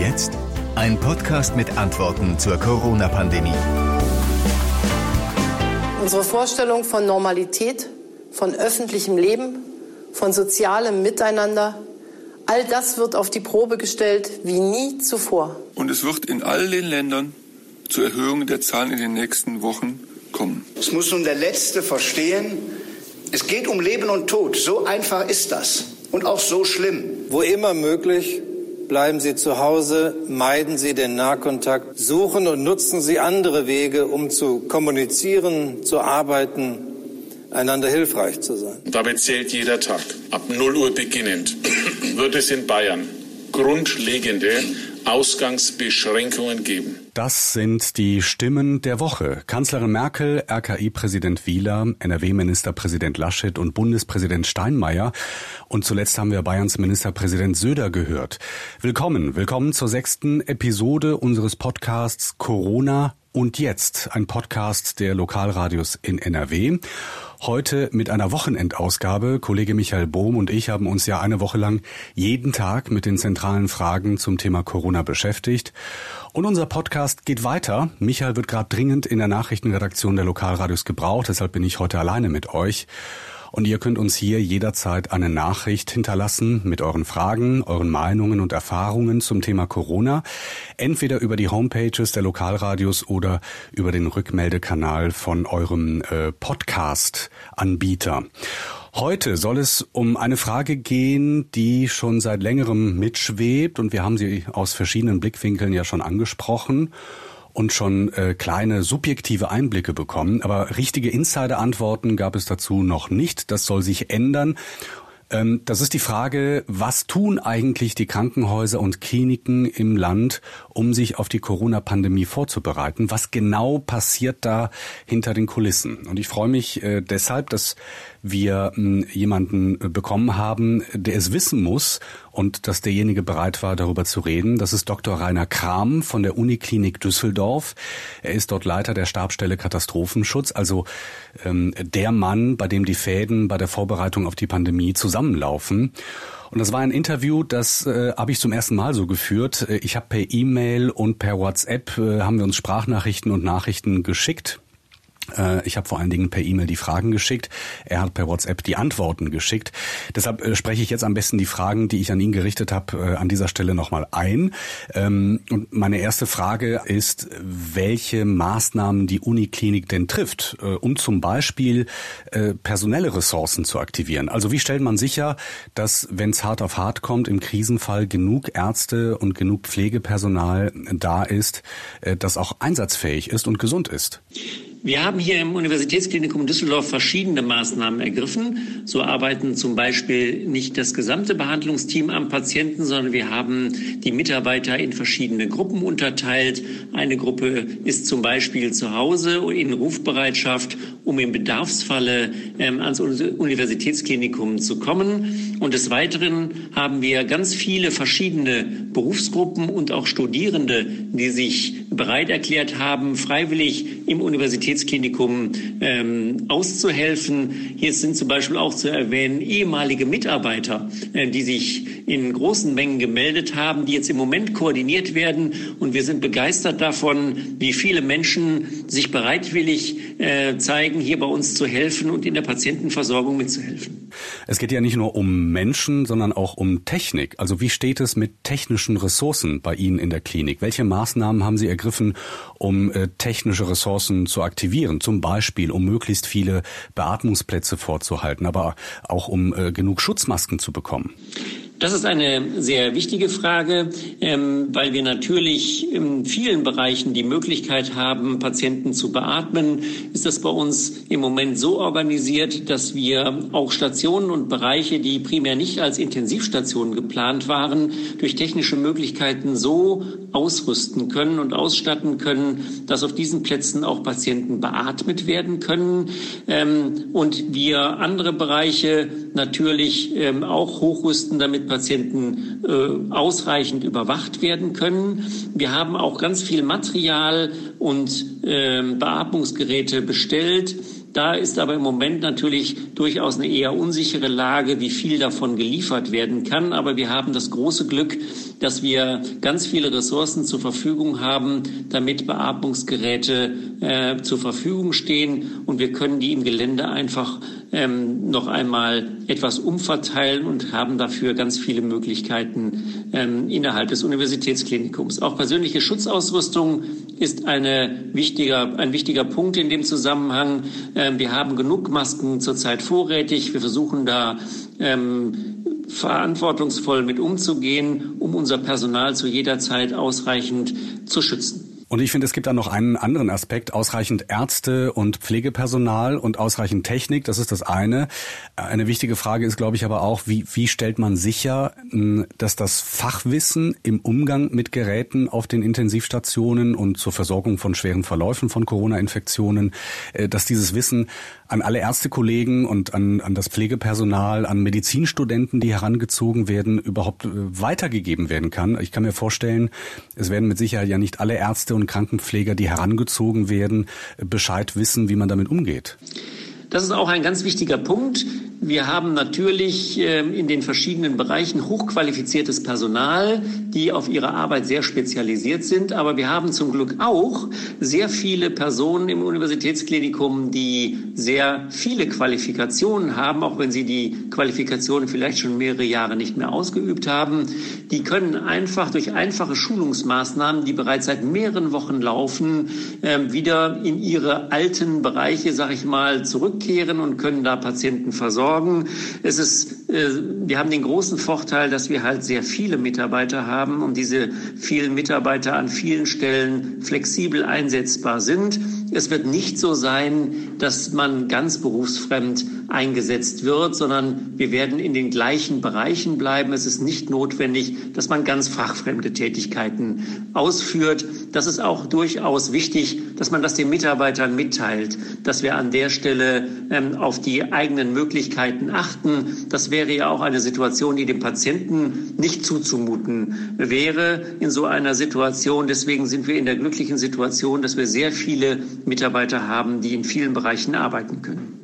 jetzt? Ein Podcast mit Antworten zur Corona-Pandemie. Unsere Vorstellung von Normalität, von öffentlichem Leben, von sozialem Miteinander, all das wird auf die Probe gestellt wie nie zuvor. Und es wird in all den Ländern zu Erhöhungen der Zahlen in den nächsten Wochen kommen. Es muss nun der Letzte verstehen, es geht um Leben und Tod. So einfach ist das. Und auch so schlimm. Wo immer möglich, bleiben Sie zu Hause, meiden Sie den Nahkontakt, suchen und nutzen Sie andere Wege, um zu kommunizieren, zu arbeiten, einander hilfreich zu sein. Dabei zählt jeder Tag. Ab 0 Uhr beginnend wird es in Bayern grundlegende Ausgangsbeschränkungen geben. Das sind die Stimmen der Woche. Kanzlerin Merkel, RKI-Präsident Wieler, NRW-Ministerpräsident Laschet und Bundespräsident Steinmeier. Und zuletzt haben wir Bayerns Ministerpräsident Söder gehört. Willkommen, willkommen zur sechsten Episode unseres Podcasts Corona und jetzt, ein Podcast der Lokalradios in NRW. Heute mit einer Wochenendausgabe. Kollege Michael Bohm und ich haben uns ja eine Woche lang jeden Tag mit den zentralen Fragen zum Thema Corona beschäftigt. Und unser Podcast geht weiter. Michael wird gerade dringend in der Nachrichtenredaktion der Lokalradios gebraucht, deshalb bin ich heute alleine mit euch. Und ihr könnt uns hier jederzeit eine Nachricht hinterlassen mit euren Fragen, euren Meinungen und Erfahrungen zum Thema Corona. Entweder über die Homepages der Lokalradios oder über den Rückmeldekanal von eurem äh, Podcast-Anbieter. Heute soll es um eine Frage gehen, die schon seit längerem mitschwebt und wir haben sie aus verschiedenen Blickwinkeln ja schon angesprochen und schon äh, kleine subjektive Einblicke bekommen. Aber richtige Insider-Antworten gab es dazu noch nicht. Das soll sich ändern. Ähm, das ist die Frage, was tun eigentlich die Krankenhäuser und Kliniken im Land, um sich auf die Corona-Pandemie vorzubereiten? Was genau passiert da hinter den Kulissen? Und ich freue mich äh, deshalb, dass wir hm, jemanden bekommen haben, der es wissen muss und dass derjenige bereit war, darüber zu reden. Das ist Dr. Rainer Kram von der Uniklinik Düsseldorf. Er ist dort Leiter der Stabstelle Katastrophenschutz, also ähm, der Mann, bei dem die Fäden bei der Vorbereitung auf die Pandemie zusammenlaufen. Und das war ein Interview, das äh, habe ich zum ersten Mal so geführt. Äh, ich habe per E-Mail und per WhatsApp äh, haben wir uns Sprachnachrichten und Nachrichten geschickt. Äh, ich habe vor allen Dingen per E-Mail die Fragen geschickt. Er hat per WhatsApp die Antworten geschickt. Deshalb äh, spreche ich jetzt am besten die Fragen, die ich an ihn gerichtet habe, äh, an dieser Stelle nochmal ein. Ähm, und meine erste Frage ist, welche Maßnahmen die Uniklinik denn trifft, um zum Beispiel personelle Ressourcen zu aktivieren. Also wie stellt man sicher, dass, wenn es hart auf hart kommt, im Krisenfall genug Ärzte und genug Pflegepersonal da ist, das auch einsatzfähig ist und gesund ist? Wir haben hier im Universitätsklinikum Düsseldorf verschiedene Maßnahmen ergriffen. So arbeiten zum Beispiel nicht das gesamte Behandlungsteam am Patienten, sondern wir haben die Mitarbeiter in verschiedene Gruppen unterteilt. Eine Gruppe ist zum Beispiel zu Hause in Rufbereitschaft, um im Bedarfsfalle ähm, ans Universitätsklinikum zu kommen. Und des Weiteren haben wir ganz viele verschiedene Berufsgruppen und auch Studierende, die sich bereit erklärt haben, freiwillig im Universitätsklinikum ähm, auszuhelfen. Hier sind zum Beispiel auch zu erwähnen ehemalige Mitarbeiter, äh, die sich in großen Mengen gemeldet haben, die jetzt im Moment koordiniert werden. Und wir sind begeistert davon, wie viele Menschen sich bereitwillig äh, zeigen, hier bei uns zu helfen und in der Patientenversorgung mitzuhelfen. Es geht ja nicht nur um Menschen, sondern auch um Technik. Also wie steht es mit technischen Ressourcen bei Ihnen in der Klinik? Welche Maßnahmen haben Sie ergriffen, um äh, technische Ressourcen zu aktivieren? Zum Beispiel, um möglichst viele Beatmungsplätze vorzuhalten, aber auch um äh, genug Schutzmasken zu bekommen. Das ist eine sehr wichtige Frage, ähm, weil wir natürlich in vielen Bereichen die Möglichkeit haben, Patienten zu beatmen. Ist das bei uns im Moment so organisiert, dass wir auch Stationen und Bereiche, die primär nicht als Intensivstationen geplant waren, durch technische Möglichkeiten so ausrüsten können und ausstatten können, dass auf diesen Plätzen auch Patienten beatmet werden können. Ähm, und wir andere Bereiche natürlich ähm, auch hochrüsten, damit Patienten äh, ausreichend überwacht werden können. Wir haben auch ganz viel Material und äh, Beatmungsgeräte bestellt Da ist aber im Moment natürlich durchaus eine eher unsichere Lage, wie viel davon geliefert werden kann. Aber wir haben das große Glück, dass wir ganz viele Ressourcen zur Verfügung haben, damit Beatmungsgeräte äh, zur Verfügung stehen. Und wir können die im Gelände einfach ähm, noch einmal etwas umverteilen und haben dafür ganz viele Möglichkeiten ähm, innerhalb des Universitätsklinikums. Auch persönliche Schutzausrüstung ist eine wichtiger, ein wichtiger Punkt in dem Zusammenhang. Ähm, wir haben genug Masken zurzeit vorrätig. Wir versuchen da ähm, verantwortungsvoll mit umzugehen, um unser Personal zu jeder Zeit ausreichend zu schützen. Und ich finde, es gibt da noch einen anderen Aspekt. Ausreichend Ärzte und Pflegepersonal und ausreichend Technik, das ist das eine. Eine wichtige Frage ist, glaube ich, aber auch, wie, wie stellt man sicher, dass das Fachwissen im Umgang mit Geräten auf den Intensivstationen und zur Versorgung von schweren Verläufen von Corona-Infektionen, äh, dass dieses Wissen an alle Ärztekollegen und an, an das Pflegepersonal, an Medizinstudenten, die herangezogen werden, überhaupt äh, weitergegeben werden kann. Ich kann mir vorstellen, es werden mit Sicherheit ja nicht alle Ärzte und Krankenpfleger, die herangezogen werden, Bescheid wissen, wie man damit umgeht. Das ist auch ein ganz wichtiger Punkt. Wir haben natürlich ähm, in den verschiedenen Bereichen hochqualifiziertes Personal, die auf ihre Arbeit sehr spezialisiert sind. Aber wir haben zum Glück auch sehr viele Personen im Universitätsklinikum, die sehr viele Qualifikationen haben, auch wenn sie die Qualifikationen vielleicht schon mehrere Jahre nicht mehr ausgeübt haben. Die können einfach durch einfache Schulungsmaßnahmen, die bereits seit mehreren Wochen laufen, ähm, wieder in ihre alten Bereiche, sag ich mal, zurückkehren und können da Patienten versorgen sorgen. Es ist, äh, wir haben den großen Vorteil, dass wir halt sehr viele Mitarbeiter haben und diese vielen Mitarbeiter an vielen Stellen flexibel einsetzbar sind. Es wird nicht so sein, dass man ganz berufsfremd eingesetzt wird, sondern wir werden in den gleichen Bereichen bleiben. Es ist nicht notwendig, dass man ganz fachfremde Tätigkeiten ausführt. Das ist auch durchaus wichtig, dass man das den Mitarbeitern mitteilt, dass wir an der Stelle ähm, auf die eigenen Möglichkeiten achten. Das wäre ja auch eine Situation, die dem Patienten nicht zuzumuten wäre in so einer Situation. Deswegen sind wir in der glücklichen Situation, dass wir sehr viele Mitarbeiter haben, die in vielen Bereichen arbeiten können.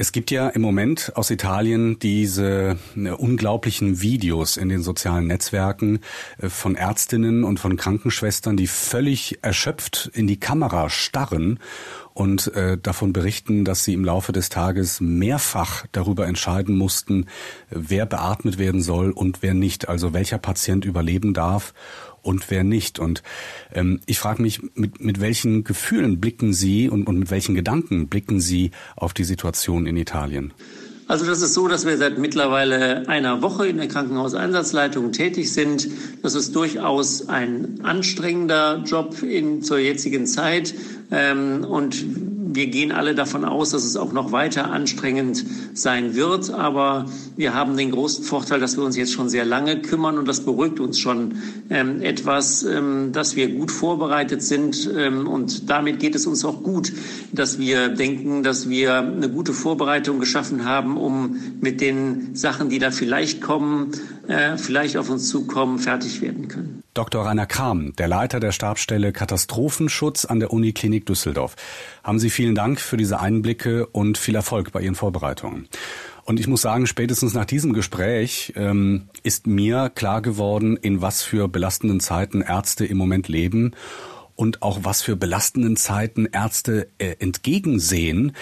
Es gibt ja im Moment aus Italien diese äh, unglaublichen Videos in den sozialen Netzwerken äh, von Ärztinnen und von Krankenschwestern, die völlig erschöpft in die Kamera starren und äh, davon berichten, dass sie im Laufe des Tages mehrfach darüber entscheiden mussten, wer beatmet werden soll und wer nicht, also welcher Patient überleben darf und wer nicht. Und ähm, ich frage mich, mit, mit welchen Gefühlen blicken Sie und, und mit welchen Gedanken blicken Sie auf die Situation in Italien? Also das ist so, dass wir seit mittlerweile einer Woche in der Krankenhauseinsatzleitung tätig sind. Das ist durchaus ein anstrengender Job in, zur jetzigen Zeit. Ähm, und wir gehen alle davon aus, dass es auch noch weiter anstrengend sein wird. Aber wir haben den großen Vorteil, dass wir uns jetzt schon sehr lange kümmern und das beruhigt uns schon ähm, etwas, ähm, dass wir gut vorbereitet sind. Ähm, und damit geht es uns auch gut, dass wir denken, dass wir eine gute Vorbereitung geschaffen haben, um mit den Sachen, die da vielleicht kommen, äh, vielleicht auf uns zukommen, fertig werden können. Dr. Rainer Kram, der Leiter der Stabsstelle Katastrophenschutz an der Uniklinik Düsseldorf. Haben Sie vielen Dank für diese Einblicke und viel Erfolg bei Ihren Vorbereitungen. Und ich muss sagen, spätestens nach diesem Gespräch ähm, ist mir klar geworden, in was für belastenden Zeiten Ärzte im Moment leben und auch was für belastenden Zeiten Ärzte äh, entgegensehen.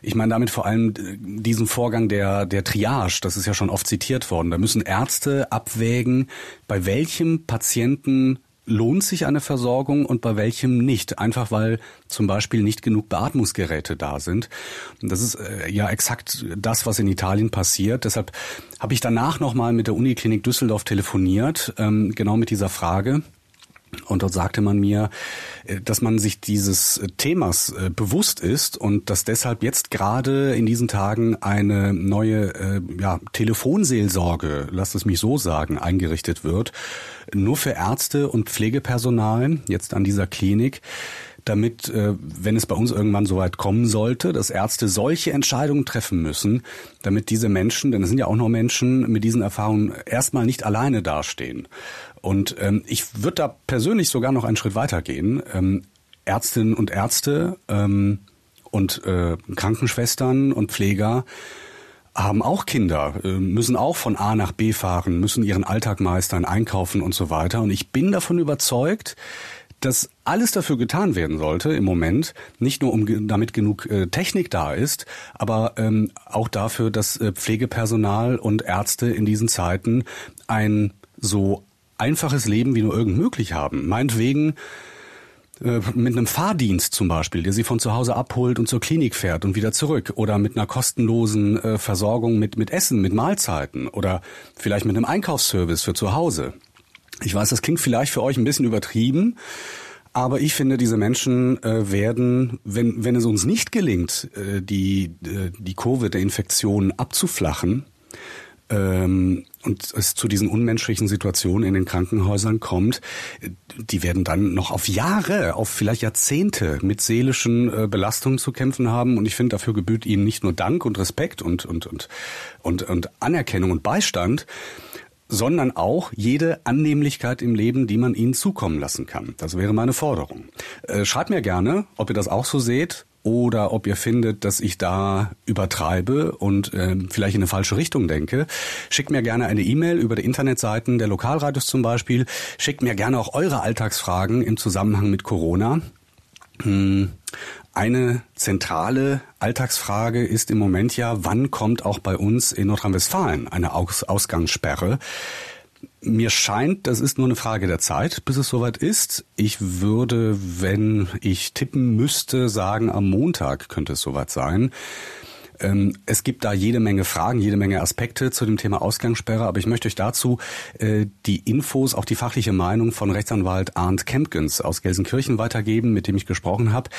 Ich meine damit vor allem äh, diesen Vorgang der, der Triage, das ist ja schon oft zitiert worden. Da müssen Ärzte abwägen, bei welchem Patienten lohnt sich eine Versorgung und bei welchem nicht. Einfach weil zum Beispiel nicht genug Beatmungsgeräte da sind. Und das ist äh, ja exakt das, was in Italien passiert. Deshalb habe ich danach nochmal mit der Uniklinik Düsseldorf telefoniert, ähm, genau mit dieser Frage. Und dort sagte man mir, äh, dass man sich dieses äh, Themas äh, bewusst ist und dass deshalb jetzt gerade in diesen Tagen eine neue ja, Telefonseelsorge, lasst es mich so sagen, eingerichtet wird. Nur für Ärzte und Pflegepersonal, jetzt an dieser Klinik damit, wenn es bei uns irgendwann so weit kommen sollte, dass Ärzte solche Entscheidungen treffen müssen, damit diese Menschen, denn es sind ja auch noch Menschen, mit diesen Erfahrungen erstmal nicht alleine dastehen. Und ähm, ich würde da persönlich sogar noch einen Schritt weiter gehen. Ähm, Ärztinnen und Ärzte ähm, Und äh, Krankenschwestern und Pfleger haben auch Kinder, äh, müssen auch von A nach B fahren, müssen ihren Alltag meistern, einkaufen und so weiter. Und ich bin davon überzeugt, dass alles dafür getan werden sollte im Moment, nicht nur um damit genug äh, Technik da ist, aber ähm, auch dafür, dass äh, Pflegepersonal und Ärzte in diesen Zeiten ein so einfaches Leben wie nur irgend möglich haben. Meinetwegen äh, mit einem Fahrdienst zum Beispiel, der sie von zu Hause abholt und zur Klinik fährt und wieder zurück. Oder mit einer kostenlosen äh, Versorgung mit, mit Essen, mit Mahlzeiten. Oder vielleicht mit einem Einkaufsservice für zu Hause. Ich weiß, das klingt vielleicht für euch ein bisschen übertrieben, aber ich finde, diese Menschen äh, werden, wenn, wenn es uns nicht gelingt, äh, die, äh, die Covid-Infektion abzuflachen, ähm, und es zu diesen unmenschlichen Situationen in den Krankenhäusern kommt, die werden dann noch auf Jahre, auf vielleicht Jahrzehnte mit seelischen äh, Belastungen zu kämpfen haben. Und ich finde, dafür gebührt ihnen nicht nur Dank und Respekt und, und, und, und, und Anerkennung und Beistand, sondern auch jede Annehmlichkeit im Leben, die man ihnen zukommen lassen kann. Das wäre meine Forderung. Äh, schreibt mir gerne, ob ihr das auch so seht oder ob ihr findet, dass ich da übertreibe und äh, vielleicht in eine falsche Richtung denke. Schickt mir gerne eine E-Mail über die Internetseiten der Lokalradios zum Beispiel. Schickt mir gerne auch eure Alltagsfragen im Zusammenhang mit Corona. Hm. Eine zentrale Alltagsfrage ist im Moment ja, wann kommt auch bei uns in Nordrhein-Westfalen eine Aus Ausgangssperre? Mir scheint, das ist nur eine Frage der Zeit, bis es soweit ist. Ich würde, wenn ich tippen müsste, sagen, am Montag könnte es soweit sein. Ähm, es gibt da jede Menge Fragen, jede Menge Aspekte zu dem Thema Ausgangssperre, aber ich möchte euch dazu äh, die Infos, auch die fachliche Meinung von Rechtsanwalt Arndt Kempkens aus Gelsenkirchen weitergeben, mit dem ich gesprochen habe.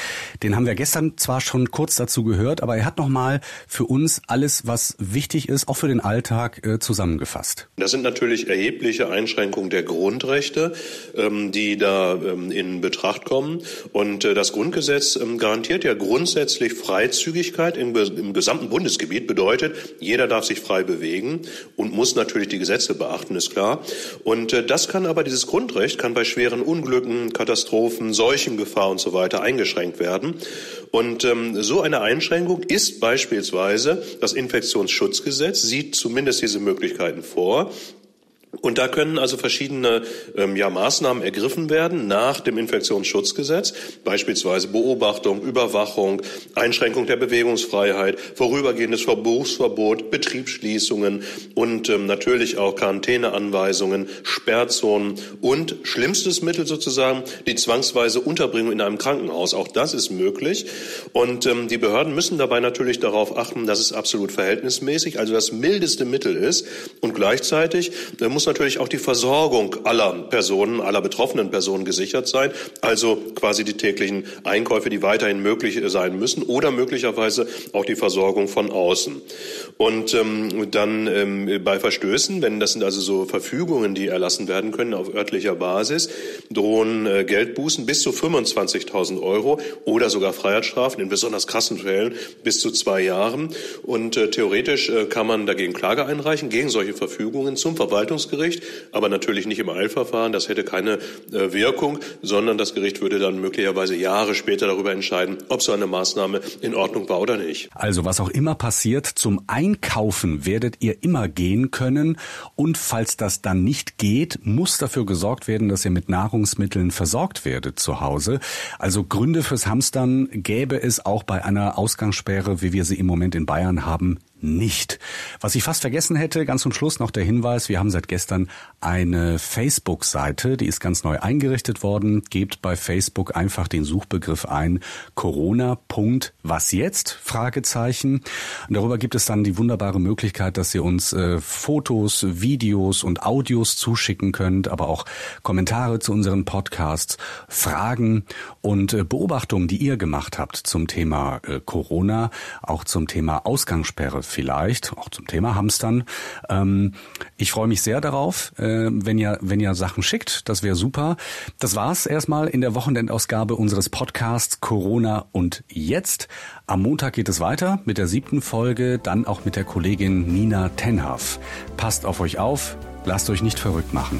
Den haben wir gestern zwar schon kurz dazu gehört, aber er hat nochmal für uns alles, was wichtig ist, auch für den Alltag, äh, zusammengefasst. Das sind natürlich erhebliche Einschränkungen der Grundrechte, ähm, die da ähm, in Betracht kommen. Und äh, das Grundgesetz ähm, garantiert ja grundsätzlich Freizügigkeit im, im gesamten Bundesgebiet bedeutet, jeder darf sich frei bewegen und muss natürlich die Gesetze beachten, ist klar. Und äh, das kann aber, dieses Grundrecht kann bei schweren Unglücken, Katastrophen, Seuchengefahr und so weiter eingeschränkt werden. Und ähm, so eine Einschränkung ist beispielsweise das Infektionsschutzgesetz, sieht zumindest diese Möglichkeiten vor. Und da können also verschiedene ähm, ja, Maßnahmen ergriffen werden nach dem Infektionsschutzgesetz, beispielsweise Beobachtung, Überwachung, Einschränkung der Bewegungsfreiheit, vorübergehendes Verbuchsverbot, Betriebsschließungen und ähm, natürlich auch Quarantäneanweisungen, Sperrzonen und schlimmstes Mittel sozusagen die zwangsweise Unterbringung in einem Krankenhaus. Auch das ist möglich. Und ähm, die Behörden müssen dabei natürlich darauf achten, dass es absolut verhältnismäßig, also das mildeste Mittel ist. Und gleichzeitig äh, muss muss natürlich auch die Versorgung aller Personen, aller betroffenen Personen gesichert sein. Also quasi die täglichen Einkäufe, die weiterhin möglich sein müssen oder möglicherweise auch die Versorgung von außen. Und ähm, dann ähm, bei Verstößen, wenn das sind also so Verfügungen, die erlassen werden können auf örtlicher Basis, drohen äh, Geldbußen bis zu 25.000 Euro oder sogar Freiheitsstrafen in besonders krassen Fällen bis zu zwei Jahren. Und äh, theoretisch äh, kann man dagegen Klage einreichen gegen solche Verfügungen zum Verwaltungsgericht Verwaltungsgericht, aber natürlich nicht im Eilverfahren. Das hätte keine äh, Wirkung, sondern das Gericht würde dann möglicherweise Jahre später darüber entscheiden, ob so eine Maßnahme in Ordnung war oder nicht. Also was auch immer passiert, zum Einkaufen werdet ihr immer gehen können und falls das dann nicht geht, muss dafür gesorgt werden, dass ihr mit Nahrungsmitteln versorgt werdet zu Hause. Also Gründe fürs Hamstern gäbe es auch bei einer Ausgangssperre, wie wir sie im Moment in Bayern haben, nicht. Was ich fast vergessen hätte, ganz zum Schluss noch der Hinweis, wir haben seit gestern eine Facebook-Seite, die ist ganz neu eingerichtet worden. Gebt bei Facebook einfach den Suchbegriff ein Corona. Fragezeichen. Darüber gibt es dann die wunderbare Möglichkeit, dass ihr uns äh, Fotos, Videos und Audios zuschicken könnt, aber auch Kommentare zu unseren Podcasts, Fragen und äh, Beobachtungen, die ihr gemacht habt zum Thema äh, Corona, auch zum Thema Ausgangssperre vielleicht, auch zum Thema Hamstern. Ähm, ich freue mich sehr darauf, äh, wenn ihr, wenn ihr Sachen schickt. Das wäre super. Das war's erstmal in der Wochenendausgabe unseres Podcasts Corona und jetzt. Am Montag geht es weiter mit der siebten Folge, dann auch mit der Kollegin Nina Tenhaf. Passt auf euch auf, lasst euch nicht verrückt machen.